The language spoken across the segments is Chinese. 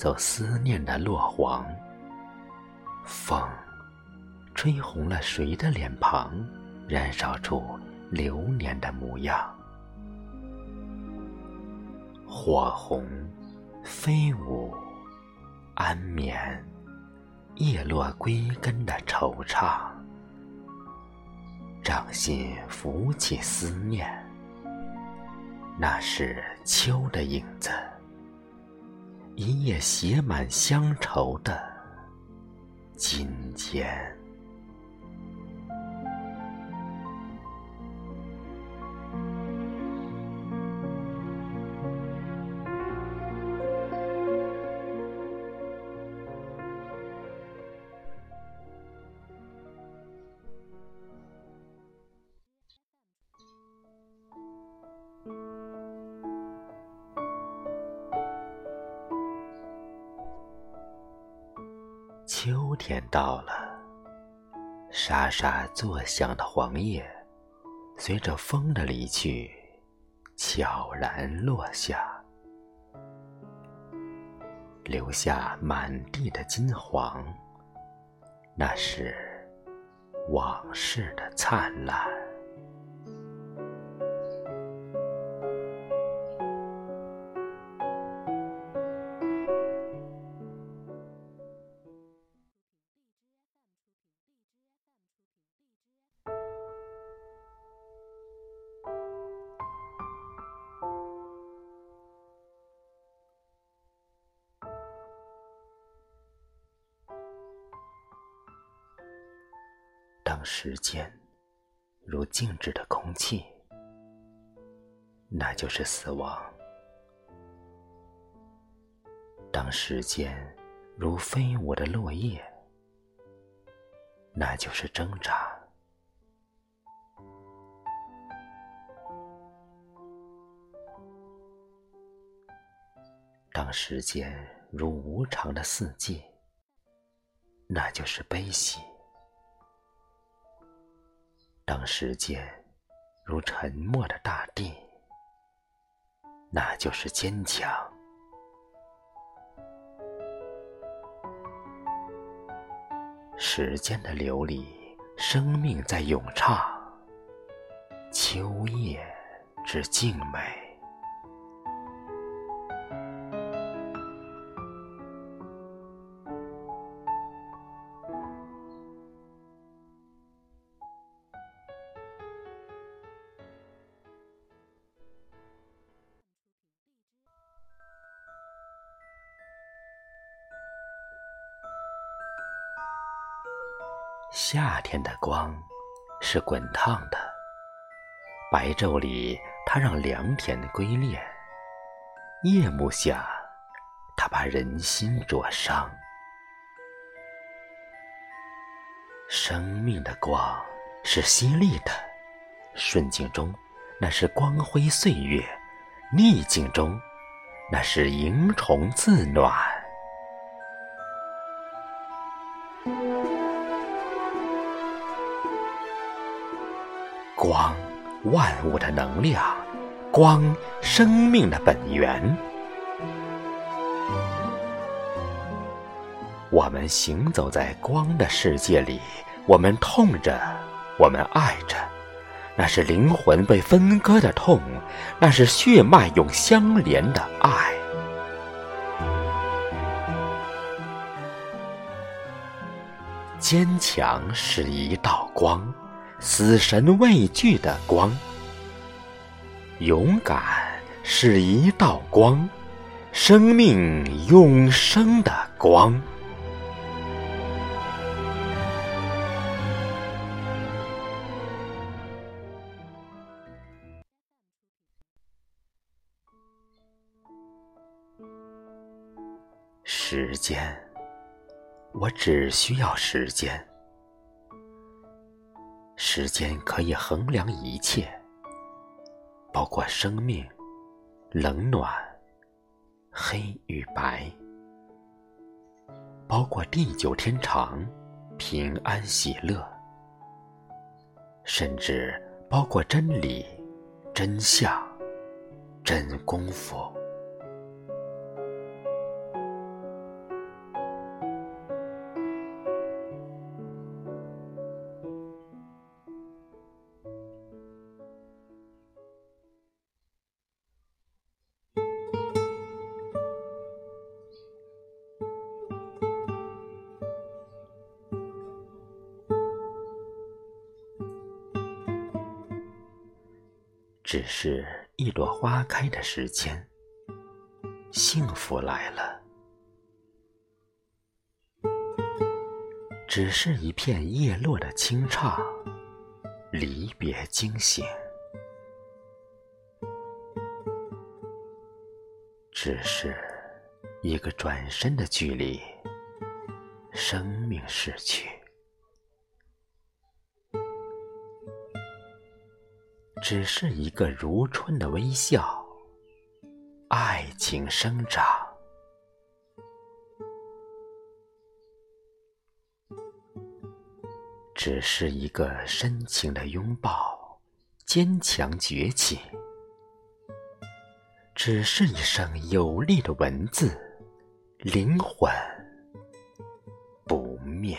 走思念的落黄，风吹红了谁的脸庞，燃烧出流年的模样。火红飞舞，安眠，叶落归根的惆怅，掌心浮起思念，那是秋的影子。一夜写满乡愁的今天。天到了，沙沙作响的黄叶，随着风的离去，悄然落下，留下满地的金黄。那是往事的灿烂。当时间如静止的空气，那就是死亡；当时间如飞舞的落叶，那就是挣扎；当时间如无常的四季，那就是悲喜。当时间如沉默的大地，那就是坚强。时间的流里，生命在咏唱。秋夜之静美。夏天的光是滚烫的，白昼里它让良田龟裂；夜幕下，它把人心灼伤。生命的光是犀利的，顺境中那是光辉岁月，逆境中那是萤虫自暖。万物的能量；光，生命的本源。我们行走在光的世界里，我们痛着，我们爱着，那是灵魂被分割的痛，那是血脉永相连的爱。坚强是一道光。死神畏惧的光，勇敢是一道光，生命永生的光。时间，我只需要时间。时间可以衡量一切，包括生命、冷暖、黑与白，包括地久天长、平安喜乐，甚至包括真理、真相、真功夫。只是一朵花开的时间，幸福来了；只是一片叶落的轻唱，离别惊醒；只是一个转身的距离，生命逝去。只是一个如春的微笑，爱情生长；只是一个深情的拥抱，坚强崛起；只是一声有力的文字，灵魂不灭。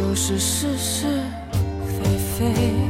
就是是是非非。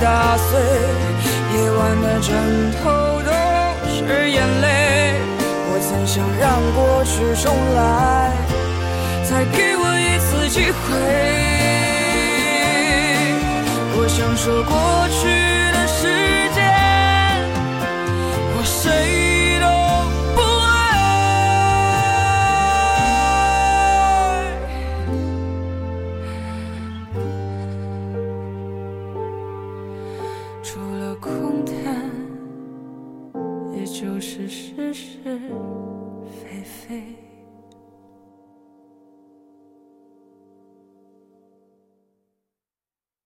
打碎，夜晚的枕头都是眼泪。我曾想让过去重来，再给我一次机会。我想说过去